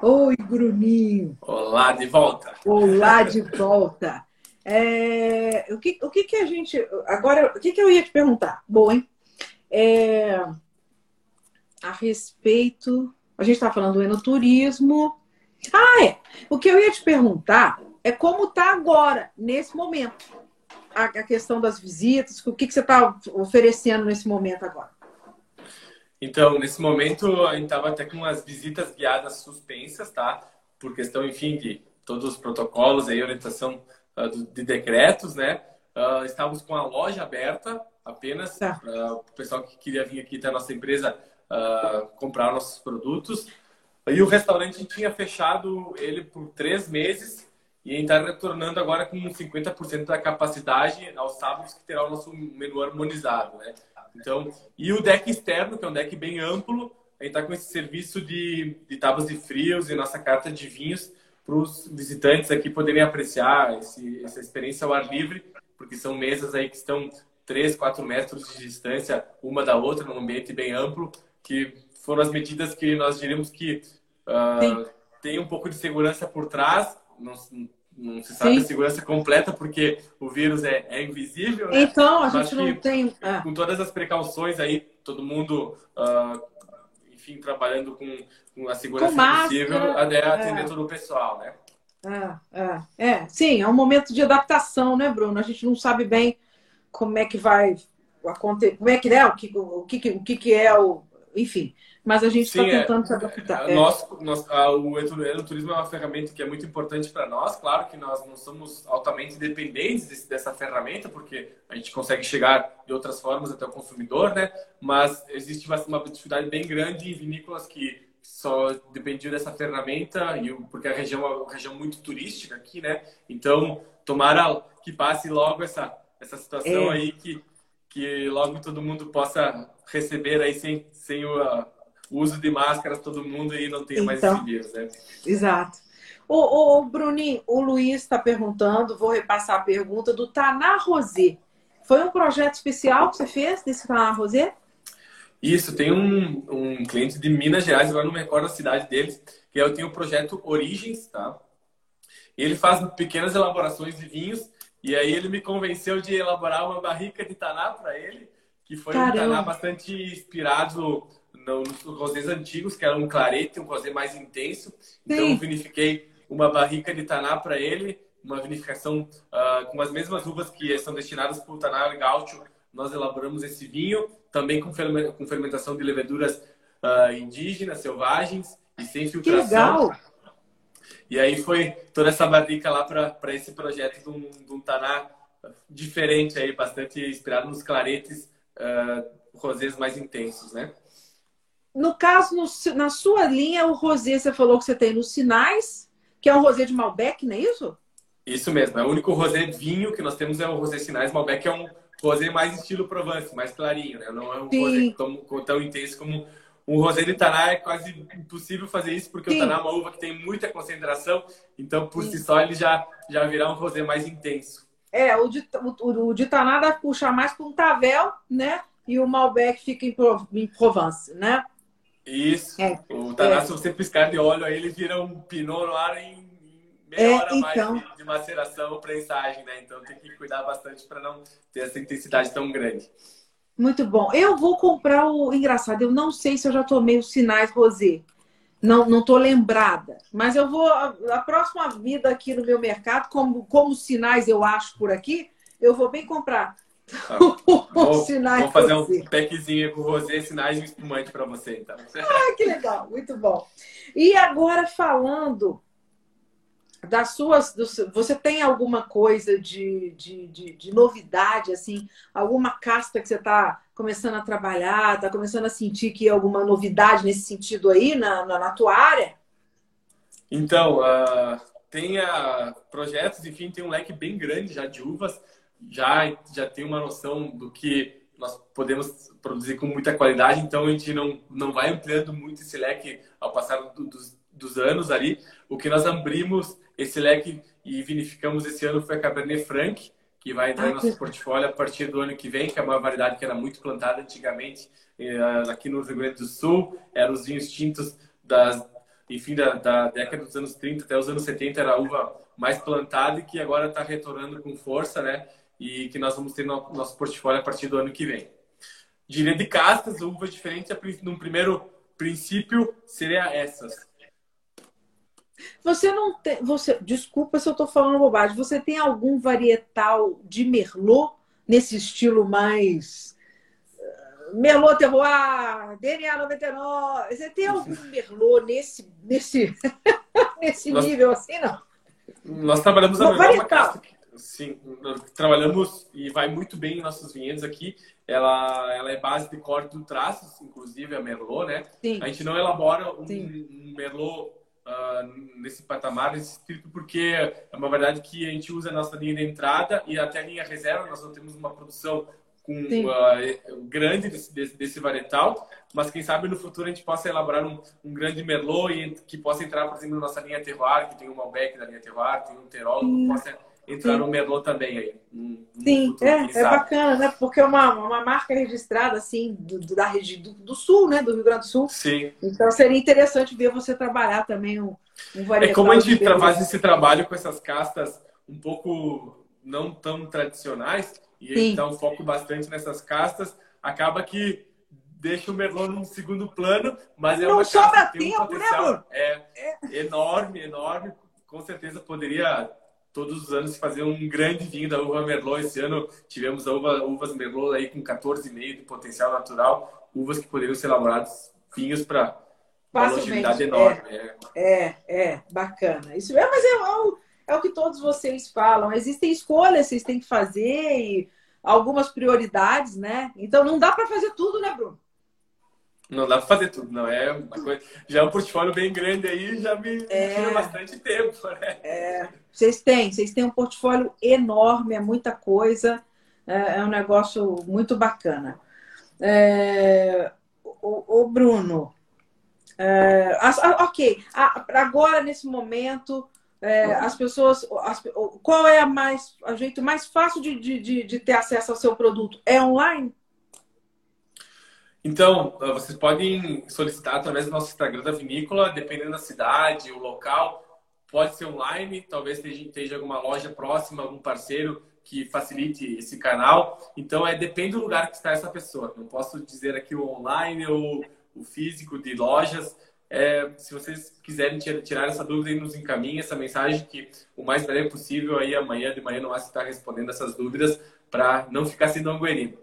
Oi, Bruninho. Olá, de volta. Olá, de volta. É, o, que, o que, que a gente. Agora, o que, que eu ia te perguntar? Bom, hein? É, a respeito. A gente está falando do enoturismo. Ah, é. O que eu ia te perguntar é como está agora, nesse momento, a, a, questão das visitas, o que, que você está oferecendo nesse momento agora? Então, nesse momento, a gente estava até com as visitas guiadas suspensas, tá? Por questão, enfim, de todos os protocolos e orientação uh, de decretos, né? Uh, estávamos com a loja aberta apenas tá. para o pessoal que queria vir aqui até a nossa empresa uh, comprar nossos produtos. E o restaurante tinha fechado ele por três meses e está retornando agora com 50% da capacidade aos sábados que terá o nosso menu harmonizado, né? Então, e o deck externo, que é um deck bem amplo, a gente está com esse serviço de, de tábuas de frios e nossa carta de vinhos para os visitantes aqui poderem apreciar esse, essa experiência ao ar livre, porque são mesas aí que estão 3, 4 metros de distância uma da outra, num ambiente bem amplo, que foram as medidas que nós diríamos que uh, tem um pouco de segurança por trás, não, não se sabe Sim. a segurança completa porque o vírus é, é invisível. Né? Então, a gente não tem. Ah. Com todas as precauções aí, todo mundo, uh, enfim, trabalhando com, com a segurança com possível até atender é. todo o pessoal, né? É, é, é, sim, é um momento de adaptação, né, Bruno? A gente não sabe bem como é que vai acontecer, como é que é, o que, o que, o que é o. Enfim, mas a gente está tentando é, se adaptar. É, nós, nós, a, o enoturismo é uma ferramenta que é muito importante para nós. Claro que nós não somos altamente dependentes desse, dessa ferramenta, porque a gente consegue chegar de outras formas até o consumidor, né? Mas existe uma, uma dificuldade bem grande em vinícolas que só dependiam dessa ferramenta, e porque a região é uma região muito turística aqui, né? Então, tomara que passe logo essa, essa situação é. aí, que, que logo todo mundo possa receber aí sem, sem o o uso de máscaras todo mundo e não tenha então, mais esse vírus, né? Exato. O, o, Bruninho, o Luiz está perguntando, vou repassar a pergunta do Taná Rosé. Foi um projeto especial que você fez desse Taná Rosé? Isso, tem um, um cliente de Minas Gerais, agora não me recordo a cidade deles, que eu tenho o projeto Origens, tá? Ele faz pequenas elaborações de vinhos e aí ele me convenceu de elaborar uma barrica de taná para ele, que foi Caramba. um taná bastante inspirado nos rosés antigos, que era um clarete, um rosé mais intenso. Então, Sim. eu vinifiquei uma barrica de taná para ele, uma vinificação uh, com as mesmas uvas que são destinadas para o taná gaúcho. Nós elaboramos esse vinho, também com, com fermentação de leveduras uh, indígenas, selvagens e sem filtração. Que legal! E aí foi toda essa barrica lá para esse projeto de um, de um taná diferente aí, bastante inspirado nos claretes uh, rosés mais intensos, né? No caso, no, na sua linha, o rosé, você falou que você tem nos sinais, que é um rosé de Malbec, não é isso? Isso mesmo. É o único rosé vinho que nós temos é o rosé sinais. Malbec é um rosé mais estilo Provence, mais clarinho, né? Não é um Sim. rosé tão, tão intenso como um rosé de Taná. É quase impossível fazer isso, porque Sim. o Taná é uma uva que tem muita concentração. Então, por Sim. si só, ele já, já virá um rosé mais intenso. É, o de, o, o de Taná dá puxar mais para um Tavel, né? E o Malbec fica em, em Provence, né? Isso. É. O Taná, é. se você piscar de óleo, aí ele vira um Pinot Noir em meia é, hora então... mais de, de maceração ou prensagem, né? Então tem que cuidar bastante para não ter essa intensidade tão grande. Muito bom. Eu vou comprar o. Engraçado, eu não sei se eu já tomei os sinais rosé. Não, não tô lembrada. Mas eu vou. A próxima vida aqui no meu mercado, como, como sinais eu acho por aqui, eu vou bem comprar. Tá. Vou, vou fazer um packzinho com rosé, sinais de espumante para você, então. Ah, que legal, muito bom. E agora falando das suas. Você tem alguma coisa de, de, de, de novidade, assim? Alguma casta que você está começando a trabalhar, está começando a sentir que é alguma novidade nesse sentido aí na, na, na tua área? Então, uh, tem uh, projetos, enfim, tem um leque bem grande já de uvas já, já tem uma noção do que nós podemos produzir com muita qualidade, então a gente não, não vai ampliando muito esse leque ao passar do, dos, dos anos ali. O que nós abrimos esse leque e vinificamos esse ano foi a Cabernet Franc, que vai entrar ah, no nosso que... portfólio a partir do ano que vem, que é uma variedade que era muito plantada antigamente eh, aqui no Rio Grande do Sul. Eram os vinhos tintos das, enfim, da, da, década dos anos 30 até os anos 70 era a uva mais plantada e que agora está retornando com força, né? E que nós vamos ter no nosso portfólio a partir do ano que vem. Diria de castas, uvas diferentes, num primeiro princípio, seria essas. Você não tem. Você, desculpa se eu estou falando bobagem. Você tem algum varietal de Merlot nesse estilo mais. Uh, Merlot Terroir, DNA 99. Você tem algum Merlot nesse, nesse, nesse nós, nível assim, não? Nós trabalhamos a mesma casta. Sim, trabalhamos e vai muito bem em nossos vinhedos aqui. Ela, ela é base de corte do traços, inclusive a Merlot, né? Sim. A gente não elabora um, um Merlot uh, nesse patamar, nesse escrito, porque é uma verdade que a gente usa a nossa linha de entrada e até a linha reserva, nós não temos uma produção com, uh, grande desse, desse, desse, varietal, mas quem sabe no futuro a gente possa elaborar um, um grande Merlot e, que possa entrar, por exemplo, na nossa linha Terroir, que tem um Malbec da linha Terroir, tem um Terol, que possa entrar Sim. no Merlot também aí. Sim, é, é bacana, né? Porque é uma, uma marca registrada, assim, do, da região do, do, Sul, né? Do Rio Grande do Sul. Sim. Então seria interessante ver você trabalhar também um, um varietal. É como a gente faz esse trabalho com essas castas um pouco não tão tradicionais, e gente dá um foco bastante nessas castas, acaba que deixa o Merlot num segundo plano, mas é não uma sobra que tem um tempo, né, potencial né, é, é enorme, enorme. Com certeza poderia todos os anos fazer um grande vinho da uva Merlot. Esse ano tivemos a uva, uvas Merlot aí com 14,5 de potencial natural, uvas que poderiam ser elaboradas vinhos para uma longevidade enorme. É, é, é, bacana. Isso é, mas é, é, o, é o que todos vocês falam. Existem escolhas que vocês têm que fazer e algumas prioridades, né? Então não dá para fazer tudo, né, Bruno? Não dá para fazer tudo, não. É uma coisa. Já é um portfólio bem grande aí, já me é, tira bastante tempo, né? É. Vocês têm, vocês têm um portfólio enorme, é muita coisa, é, é um negócio muito bacana. É, o, o, Bruno, é, as, ok, agora nesse momento, é, as pessoas, as, qual é a mais, o jeito mais fácil de, de, de ter acesso ao seu produto? É online? Então, ah, vocês podem solicitar através do nosso Instagram da vinícola, dependendo da cidade, o local. Pode ser online, talvez esteja alguma loja próxima, algum parceiro que facilite esse canal. Então, é depende do lugar que está essa pessoa. Não posso dizer aqui o online ou o físico de lojas. É, se vocês quiserem tirar essa dúvida, nos encaminhe essa mensagem que o mais breve possível aí amanhã de manhã vai estar respondendo essas dúvidas para não ficar sendo anguerino.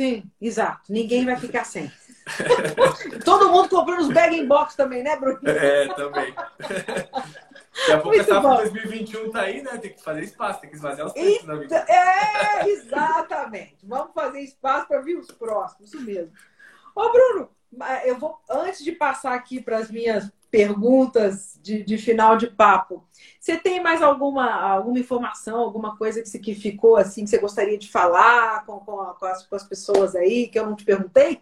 Sim, exato. Ninguém vai ficar sem. Todo mundo comprando os bag box também, né, Bruno? É, também. Daqui a pouco Muito a safra 2021 tá aí, né? Tem que fazer espaço, tem que esvaziar os preços na vida. É, exatamente. Vamos fazer espaço para vir os próximos, isso mesmo. Ô, Bruno, eu vou, antes de passar aqui para as minhas perguntas de, de, final de papo. Você tem mais alguma, alguma informação, alguma coisa que, que ficou assim que você gostaria de falar com, com, com, as, com as pessoas aí que eu não te perguntei?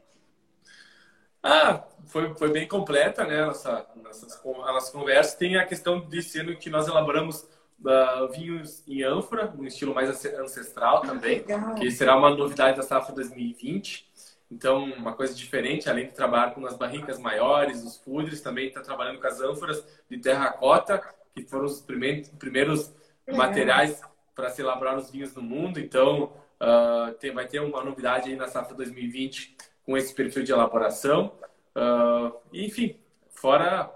Ah, foi, foi bem completa, né? Nossa, nossas, nossas conversas. Tem a questão desse ano que nós elaboramos uh, vinhos em ânfora, um estilo mais ancestral também, que será uma novidade da safra 2020. Então, uma coisa diferente, além de trabalhar com as barricas maiores, os fudres, também está trabalhando com as ânforas de terracota, que foram os primeiros, primeiros materiais para se elaborar os vinhos no mundo. Então, uh, tem, vai ter uma novidade aí na safra 2020 com esse perfil de elaboração. Uh, enfim, fora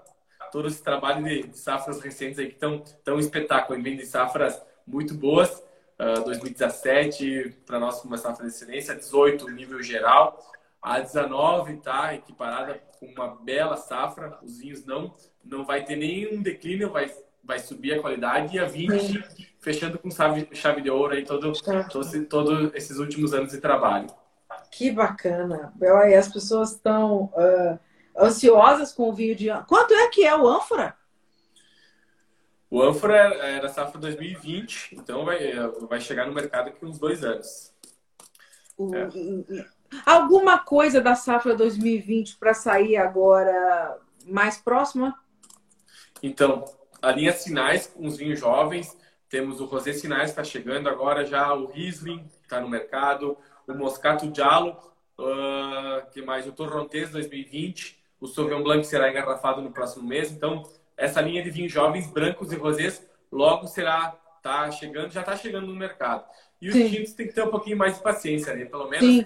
todo esse trabalho de, safras recentes aí que estão tão espetáculo, vem de safras muito boas. 2017 para nós uma safra de excelência, 18 nível geral, a 19 está equiparada com uma bela safra, os vinhos não não vai ter nenhum declínio, vai vai subir a qualidade e a 20 Sim. fechando com chave, chave de ouro aí todo, todo, todo esses últimos anos de trabalho. Que bacana! As pessoas estão uh, ansiosas com o vinho de quanto é que é o ânfora? O ânfora era safra 2020, então vai, vai chegar no mercado aqui uns dois anos. é. Alguma coisa da safra 2020 para sair agora mais próxima? Então, a linha Sinais com os vinhos jovens. Temos o Rosé Sinais está chegando agora já, o Riesling está no mercado, o Moscato Giallo, uh, que mais? O Torrontés 2020, o Sauvignon Blanc será engarrafado no próximo mês. Então, essa linha de vinhos jovens, brancos e rosés, logo será tá chegando, já está chegando no mercado. E os Sim. tintos tem que ter um pouquinho mais de paciência, né? Pelo menos Sim.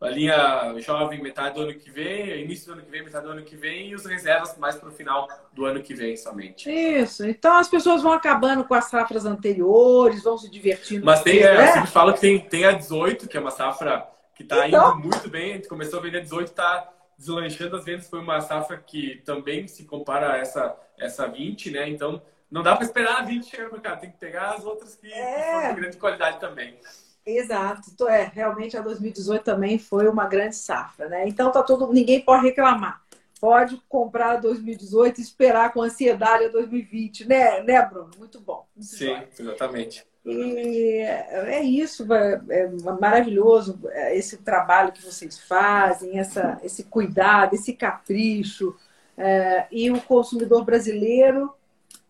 a linha jovem metade do ano que vem, início do ano que vem, metade do ano que vem, e os reservas mais para o final do ano que vem somente. Isso. Então as pessoas vão acabando com as safras anteriores, vão se divertindo. Mas tem, é, né? sempre falo que tem, tem a 18, que é uma safra que está então... indo muito bem. A gente começou a vender 18, está deslanchando as vendas. Foi uma safra que também se compara a essa, essa 20, né? Então não dá para esperar a 20 chegar no mercado, tem que pegar as outras que, é. que de grande qualidade também. Exato, então, é, realmente a 2018 também foi uma grande safra, né? Então tá todo, ninguém pode reclamar. Pode comprar a 2018 e esperar com ansiedade a 2020, né, né, Bruno? Muito bom. Muito Sim, bom. exatamente. E é isso, é, maravilhoso é, esse trabalho que vocês fazem, essa, esse cuidado, esse capricho. É, e o consumidor brasileiro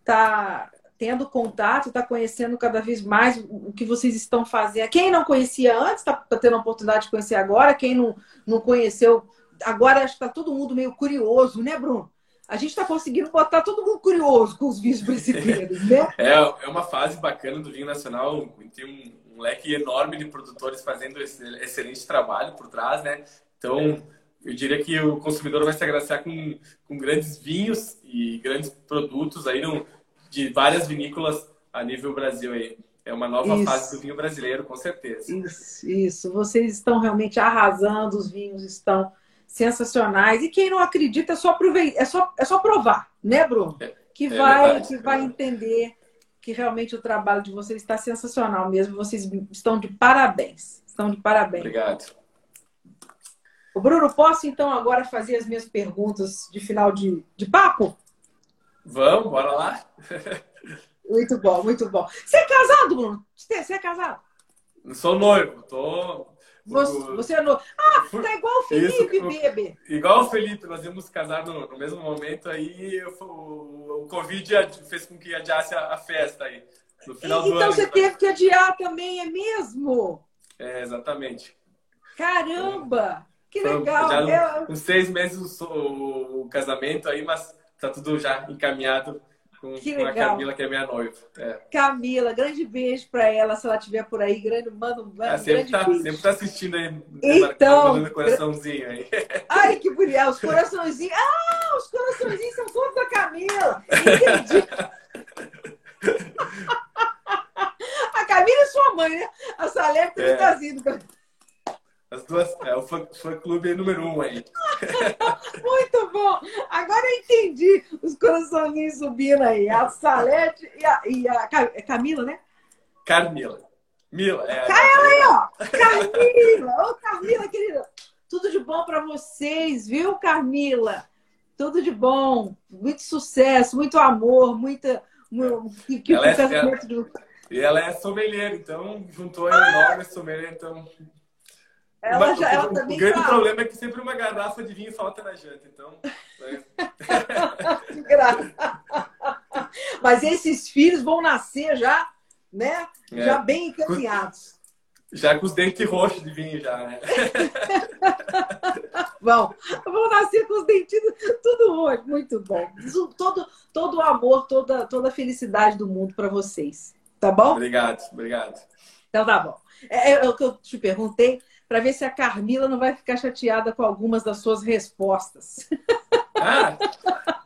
está tendo contato, está conhecendo cada vez mais o que vocês estão fazendo. Quem não conhecia antes está tendo a oportunidade de conhecer agora. Quem não, não conheceu, agora está todo mundo meio curioso, né, Bruno? A gente está conseguindo botar todo mundo curioso com os vinhos brasileiros, né? É, é uma fase bacana do vinho nacional. Tem um, um leque enorme de produtores fazendo esse excelente trabalho por trás, né? Então, eu diria que o consumidor vai se agraciar com, com grandes vinhos e grandes produtos aí no, de várias vinícolas a nível Brasil aí. É uma nova isso. fase do vinho brasileiro, com certeza. Isso, isso. Vocês estão realmente arrasando, os vinhos estão sensacionais. E quem não acredita é só, aproveitar, é só, é só provar, né, Bruno? É, que, é vai, verdade, que vai entender que realmente o trabalho de vocês está sensacional mesmo. Vocês estão de parabéns. Estão de parabéns. Obrigado. O Bruno, posso então agora fazer as minhas perguntas de final de, de papo? Vamos, bora lá. muito bom, muito bom. Você é casado, Bruno? Você é casado? Não sou noivo, tô. Você, você é. Ah, tá igual o Felipe, Isso, bebê. Igual o Felipe, nós íamos casar no, no mesmo momento, aí o, o Covid fez com que adiasse a, a festa aí. No final então do ano. você então. teve que adiar também, é mesmo? É, exatamente. Caramba! Que legal! Já é... uns seis meses o, o casamento aí, mas tá tudo já encaminhado com, com a Camila, que é minha noiva. É. Camila, grande beijo para ela, se ela estiver por aí. Grande, manda um, ah, sempre, tá, beijo. sempre tá assistindo aí. Então. Mandando coraçãozinho aí. Ai, que bonito. Os coraçõezinhos. Ah, os coraçõezinhos são todos da Camila. Entendi. a Camila é sua mãe, né? A Salé tem é. casinho. As duas, é o fã, fã clube número um aí. Muito bom! Agora eu entendi os corações subindo aí. A Salete e a, e a é Camila, né? Carmila. Mila, é. Cai aí, ó! Carmila! Ô, Carmila, querida! Tudo de bom para vocês, viu, Carmila? Tudo de bom, muito sucesso, muito amor, muita. Que, que ela, é, ela, do... E ela é sommelier, então juntou a ah! enorme sommelier, então ela já, ela o, o grande fala. problema é que sempre uma garrafa de vinho falta na janta, então. Né? Mas esses filhos vão nascer já, né? É. Já bem encaminhados. Já com os dentes roxos de vinho, já, né? bom, vão nascer com os dentinhos tudo roxo, muito bom. Todo, todo o amor, toda, toda a felicidade do mundo para vocês. Tá bom? Obrigado, obrigado. Então tá bom. É, é, o que eu te perguntei para ver se a Carmila não vai ficar chateada com algumas das suas respostas. Ah,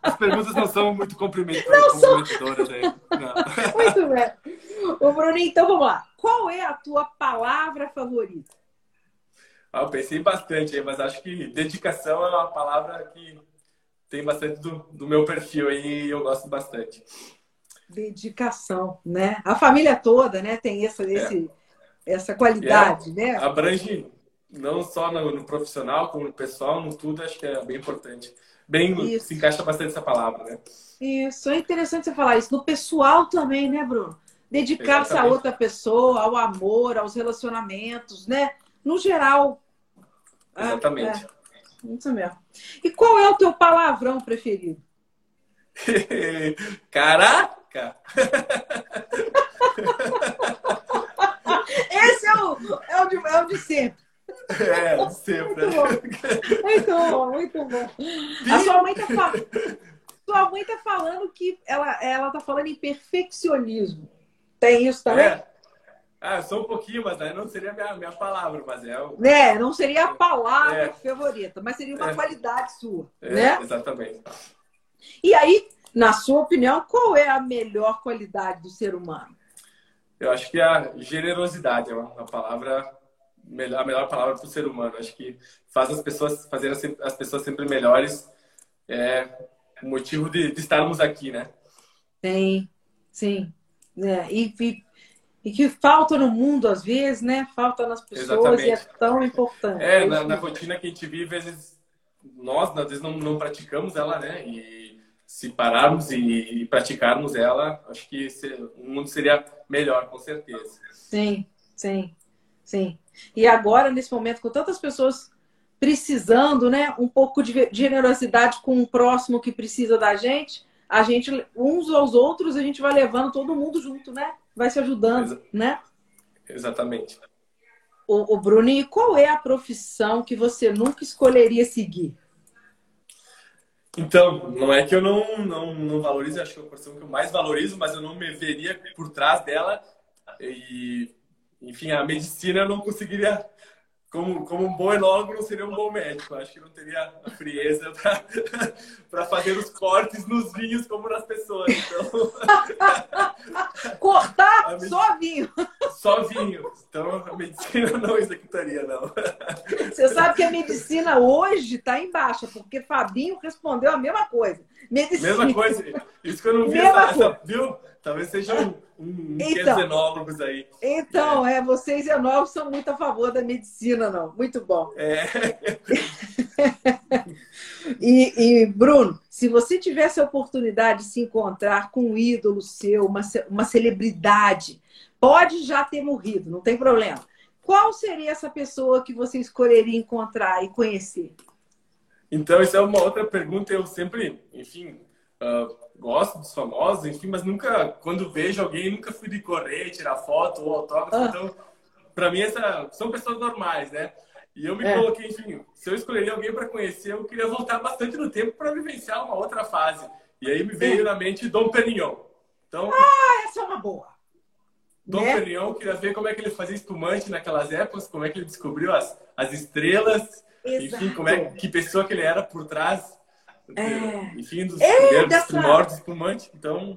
as perguntas não são muito comprometedoras. Não são... Não. Muito bem. Ô, Bruninho, então vamos lá. Qual é a tua palavra favorita? Ah, eu pensei bastante aí, mas acho que dedicação é uma palavra que tem bastante do, do meu perfil aí e eu gosto bastante. Dedicação, né? A família toda, né? Tem esse, é. esse, essa qualidade, é, né? Abrange não só no, no, profissional, como no pessoal, no tudo, acho que é bem importante. Bem, isso. se encaixa bastante essa palavra, né? Isso, é interessante você falar isso. No pessoal também, né, Bruno? Dedicar-se a outra pessoa, ao amor, aos relacionamentos, né? No geral. É, Exatamente. É, isso mesmo. E qual é o teu palavrão preferido? Caraca! É é de, é sempre. É, sempre. Muito bom, muito bom. Muito bom. A sua mãe tá falando. Sua mãe tá falando que ela, ela tá falando em perfeccionismo. Tem isso também? É. Ah, só um pouquinho, mas aí não seria a minha, minha palavra, mas é o... É, não seria a palavra é. favorita, mas seria uma é. qualidade sua, é, né? Exatamente. E aí, na sua opinião, qual é a melhor qualidade do ser humano? Eu acho que a generosidade é uma palavra a melhor palavra para o ser humano. Acho que faz as pessoas fazer as pessoas sempre melhores é o motivo de, de estarmos aqui, né? Sim, sim. É, e, e, e, que falta no mundo às vezes, né? Falta nas pessoas Exatamente. e é tão importante. É, na, na, rotina que a gente vive, às vezes nós às vezes não, não praticamos ela, né? E se pararmos e, e praticarmos ela, acho que o mundo seria melhor, com certeza. Sim, sim, sim. E agora, nesse momento, com tantas pessoas precisando, né, um pouco de generosidade com o próximo que precisa da gente, a gente, uns aos outros, a gente vai levando todo mundo junto, né? Vai se ajudando, Exa né? Exatamente. O, o Bruno, e qual é a profissão que você nunca escolheria seguir? Então, não é que eu não, não, não valorizo, acho que é a profissão que eu mais valorizo, mas eu não me veria por trás dela. E enfim, a medicina eu não conseguiria, como, como um bom enólogo, não seria um bom médico. Acho que não teria a frieza para fazer os cortes nos vinhos como nas pessoas. Então... Cortar medicina... só vinho. Só vinho. Então a medicina não executaria, não. Você sabe que a medicina hoje está em baixa, porque Fabinho respondeu a mesma coisa. Medicina. Mesma coisa. Isso que eu não vi. Essa, essa, viu? Talvez seja um, um então, enólogos aí. Então, é. é, vocês enólogos são muito a favor da medicina, não. Muito bom. É. e, e, Bruno, se você tivesse a oportunidade de se encontrar com um ídolo seu, uma, uma celebridade, pode já ter morrido, não tem problema. Qual seria essa pessoa que você escolheria encontrar e conhecer? Então, isso é uma outra pergunta. Eu sempre, enfim, uh, gosto dos famosos, enfim, mas nunca, quando vejo alguém, nunca fui de correr, tirar foto ou autógrafo. Ah. Então, para mim, essa, são pessoas normais, né? E eu me é. coloquei, enfim, se eu escolheria alguém para conhecer, eu queria voltar bastante no tempo para vivenciar uma outra fase. E aí me veio é. na mente Dom Perignon. Então, ah, essa é uma boa. Dom né? Perignon, queria ver como é que ele fazia espumante naquelas épocas, como é que ele descobriu as, as estrelas, Exato. enfim, como é que pessoa que ele era por trás é. Enfim, dos é, primeiros dessa... primórdios espumante. Então,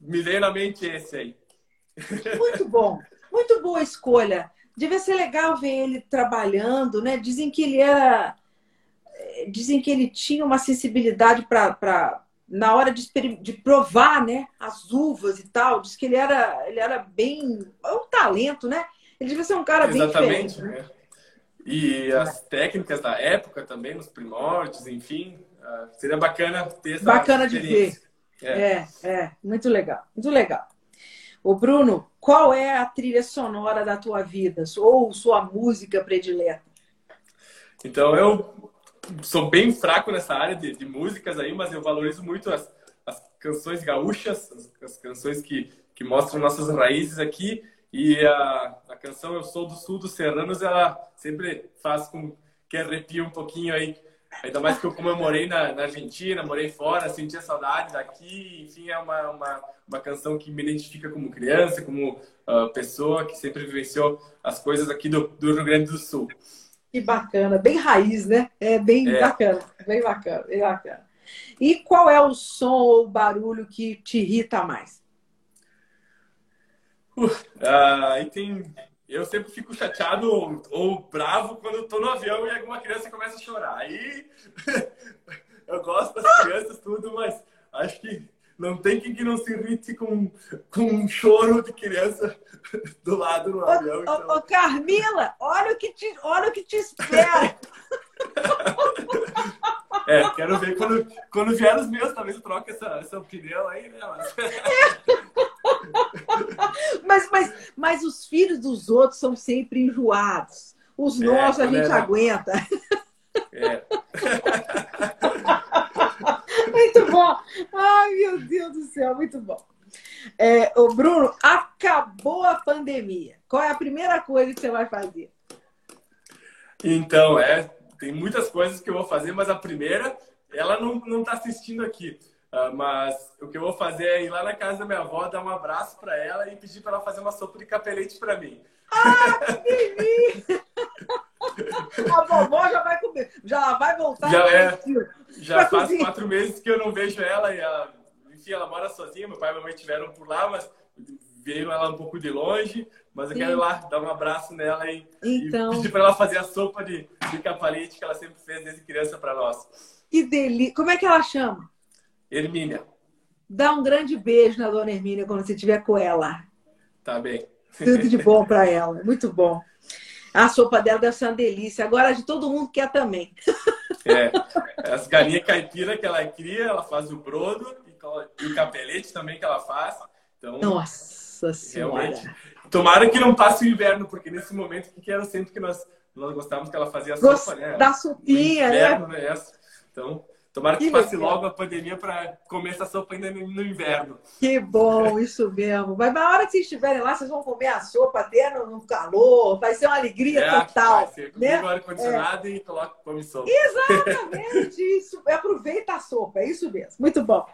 me veio na mente esse aí. Muito bom. Muito boa escolha. Devia ser legal ver ele trabalhando, né? Dizem que ele era. Dizem que ele tinha uma sensibilidade para na hora de, de provar, né, as uvas e tal, diz que ele era, ele era bem, é um talento, né? Ele devia ser um cara Exatamente, bem diferente. Né? E as técnicas da época também, nos primórdios, enfim, seria bacana ter essa Bacana de ver. É. é, é, muito legal, muito legal. O Bruno, qual é a trilha sonora da tua vida ou sua música predileta? Então eu sou bem fraco nessa área de, de músicas aí, mas eu valorizo muito as, as canções gaúchas, as, as, canções que, que mostram nossas raízes aqui. E a, a canção Eu Sou do Sul dos Serranos, ela sempre faz com que arrepie um pouquinho aí Ainda mais que eu, como eu morei na, na Argentina, morei fora, sentia saudade daqui. Enfim, é uma, uma, uma canção que me identifica como criança, como uh, pessoa que sempre vivenciou as coisas aqui do, do Rio Grande do Sul. Que bacana, bem raiz, né? É bem é. bacana, bem bacana, bem bacana. E qual é o som ou barulho que te irrita mais? Uh, uh, aí tem eu sempre fico chateado ou, ou bravo quando eu tô no avião e alguma criança começa a chorar. Aí eu gosto das crianças, tudo, mas acho que não tem quem que não se irrite com, com um choro de criança do lado no avião. Ô, então... ô, ô Carmila, olha o que te, olha o que te espera. é, quero ver quando, quando vier os meus, talvez eu troque essa, essa opinião aí, né? Mas... mas, mas, mas os filhos dos outros são sempre enjoados. Os é, nossos a gente aguenta. É. muito bom. Ai, meu Deus do céu, muito bom. É, o Bruno, acabou a pandemia. Qual é a primeira coisa que você vai fazer? Então, é, tem muitas coisas que eu vou fazer, mas a primeira, ela não, não tá assistindo aqui. Uh, mas o que eu vou fazer é ir lá na casa da minha avó, dar um abraço para ela e pedir para ela fazer uma sopa de capelete para mim. Ah, que A vovó já vai comer, já vai voltar. Já é. Já faz cozinhar. quatro meses que eu não vejo ela e ela, enfim, ela mora sozinha. Meu pai e minha mãe estiveram por lá, mas veio ela um pouco de longe. Mas eu Sim. quero ir lá dar um abraço nela e, então... e pedir para ela fazer a sopa de, de capalete que ela sempre fez desde criança para nós. Que delícia! Como é que ela chama? Hermínia. Dá um grande beijo na dona Hermínia quando você estiver com ela. Tá bem. Tudo de bom para ela. Muito bom. A sopa dela deve ser uma delícia. Agora de todo mundo quer também. É. As galinhas caipira que ela cria, ela faz o brodo e o capelete também que ela faz. Então, Nossa Senhora. Realmente. Tomara que não passe o inverno, porque nesse momento que era sempre que nós, nós gostávamos que ela fazia a sopa, né? Da sopinha, né? inverno, né? né? Então, Tomara que, que passe legal. logo a pandemia para comer essa sopa ainda no inverno. Que bom, isso mesmo. Mas na hora que vocês estiverem lá, vocês vão comer a sopa até no, calor, vai ser uma alegria é, total. Vai ser né? o ar-condicionado é. e coloca come sopa. Exatamente isso. Aproveita a sopa, é isso mesmo. Muito bom.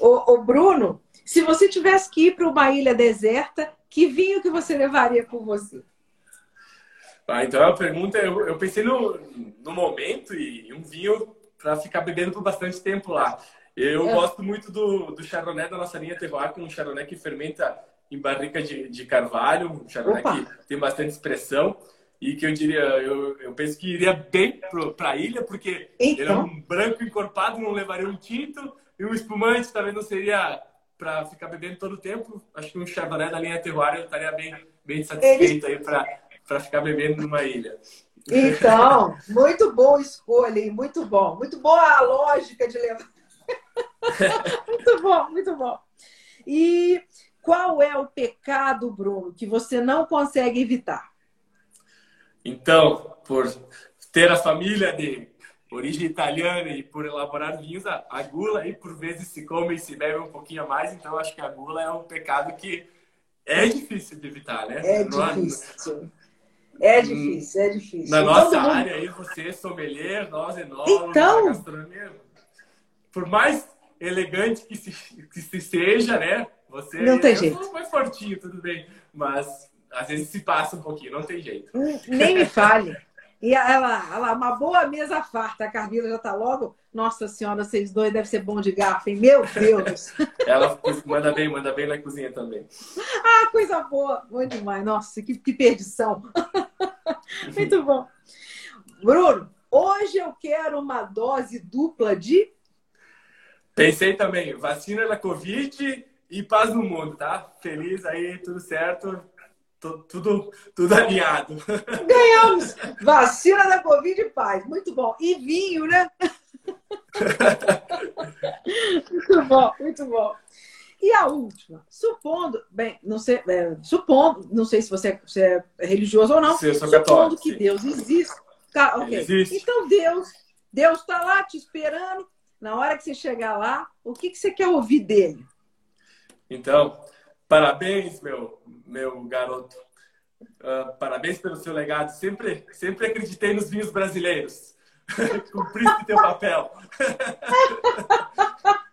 O, o Bruno, se você tivesse que ir para uma ilha deserta, que vinho que você levaria com você? Ah, então a pergunta, eu, eu pensei no, no momento e um vinho para ficar bebendo por bastante tempo lá. Eu é. gosto muito do, do Chardonnay da nossa linha Terroir, que é um Chardonnay que fermenta em barrica de, de carvalho, um Chardonnay Opa. que tem bastante expressão e que eu diria, eu, eu penso que iria bem para a ilha, porque então. ele é um branco encorpado, não levaria um tinto, e um espumante também não seria para ficar bebendo todo o tempo. Acho que um Chardonnay da linha Terroir eu estaria bem, bem satisfeito ele... aí para ficar bebendo numa ilha. Então, muito boa escolha, hein? muito bom. Muito boa a lógica de levar. muito bom, muito bom. E qual é o pecado, Bruno, que você não consegue evitar? Então, por ter a família de origem italiana e por elaborar vinhos, a gula aí por vezes se come e se bebe um pouquinho a mais, então acho que a gula é um pecado que é difícil de evitar, né? É difícil. É difícil, é difícil. Na nossa mundo... área aí, você, sommelier, nós, enólogos, então... gastronomia, por mais elegante que se, que se seja, né? Você não tem jeito. mais fortinho, tudo bem. Mas às vezes se passa um pouquinho, não tem jeito. Nem me fale. E ela, ela, uma boa mesa farta. A Carmila já tá logo. Nossa senhora, vocês dois devem ser bom de garfo, hein? Meu Deus! ela manda bem, manda bem na cozinha também. Ah, coisa boa! Bom demais. Nossa, que, que perdição. Muito bom. Bruno, hoje eu quero uma dose dupla de. Pensei também, vacina da Covid e paz no mundo, tá? Feliz aí, tudo certo tudo, tudo alinhado. Ganhamos! Vacina da Covid e paz. Muito bom. E vinho, né? muito bom, muito bom. E a última, supondo, bem, não sei, é, supondo, não sei se você é, é religioso ou não, supondo que sim. Deus existe. Tá, ok. Existe. Então Deus, Deus está lá te esperando. Na hora que você chegar lá, o que, que você quer ouvir dele? Então, Parabéns, meu, meu garoto. Uh, parabéns pelo seu legado. Sempre, sempre acreditei nos vinhos brasileiros. Cumpriste teu papel.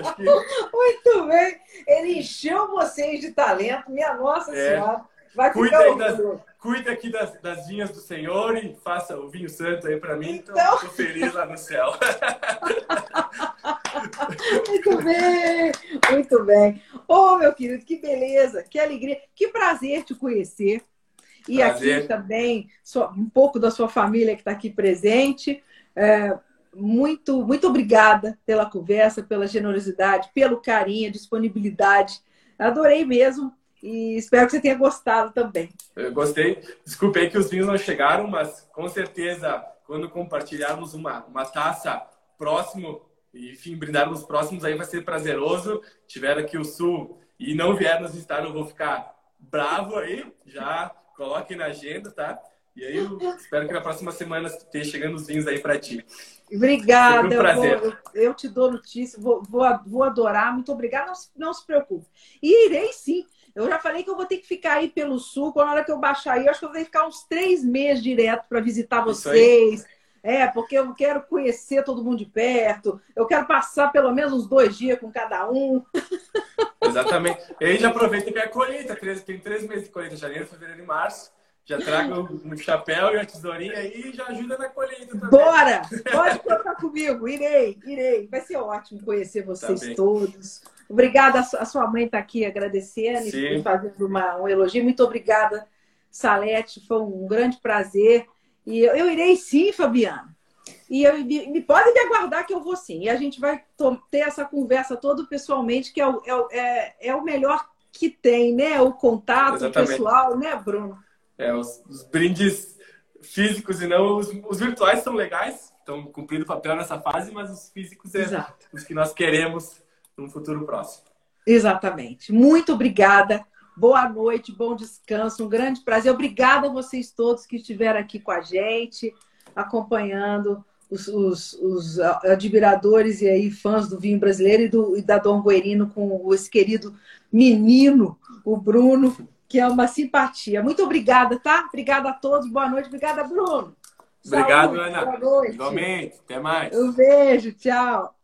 Acho que... Muito bem. Ele encheu vocês de talento, minha Nossa é. Senhora. Vai cuida, aí das, cuida aqui das, das vinhas do Senhor e faça o vinho santo aí para mim. Então, então tô feliz lá no céu. Muito bem, muito bem. Ô, oh, meu querido, que beleza, que alegria, que prazer te conhecer. E prazer. aqui também, um pouco da sua família que está aqui presente. É, muito, muito obrigada pela conversa, pela generosidade, pelo carinho, disponibilidade. Adorei mesmo e espero que você tenha gostado também. Eu gostei. Desculpe que os vinhos não chegaram, mas com certeza, quando compartilharmos uma, uma taça próximo, enfim, brindar nos próximos aí vai ser prazeroso. Tiver aqui o Sul e não vier nos visitar, eu vou ficar bravo aí. Já coloque na agenda, tá? E aí eu espero que na próxima semana esteja chegando os vinhos aí para ti. Obrigada. Um prazer. Eu, vou, eu, te dou notícia, vou, vou, vou adorar. Muito obrigada. Não, não se preocupe. E irei sim Eu já falei que eu vou ter que ficar aí pelo sul. Quando a hora que eu baixar aí, eu acho que eu vou ter que ficar uns três meses direto para visitar vocês. É, porque eu quero conhecer todo mundo de perto. Eu quero passar pelo menos uns dois dias com cada um. Exatamente. E aí já aproveita que é a colheita. Tem três meses de colheita, janeiro, fevereiro e março. Já traga o chapéu e a tesourinha aí e já ajuda na colheita também. Bora! Pode contar comigo. Irei, irei. Vai ser ótimo conhecer vocês tá todos. Obrigada, a sua mãe está aqui agradecendo Sim. e fazendo uma, um elogio. Muito obrigada, Salete. Foi um grande prazer. E eu, eu irei sim, Fabiana. E eu, me, me pode me aguardar que eu vou sim. E a gente vai ter essa conversa toda pessoalmente, que é o, é, é, é o melhor que tem, né? O contato Exatamente. pessoal, né, Bruno? É, os, os brindes físicos e não os, os virtuais são legais, estão cumprindo o papel nessa fase, mas os físicos é Exato. os que nós queremos no futuro próximo. Exatamente. Muito obrigada. Boa noite, bom descanso, um grande prazer. Obrigada a vocês todos que estiveram aqui com a gente, acompanhando os, os, os admiradores e aí fãs do vinho brasileiro e, do, e da Dom Guerino com esse querido menino, o Bruno, que é uma simpatia. Muito obrigada, tá? Obrigada a todos. Boa noite. Obrigada, Bruno. Obrigado, Saúde. Ana. Boa noite. Igualmente. Até mais. Um beijo. Tchau.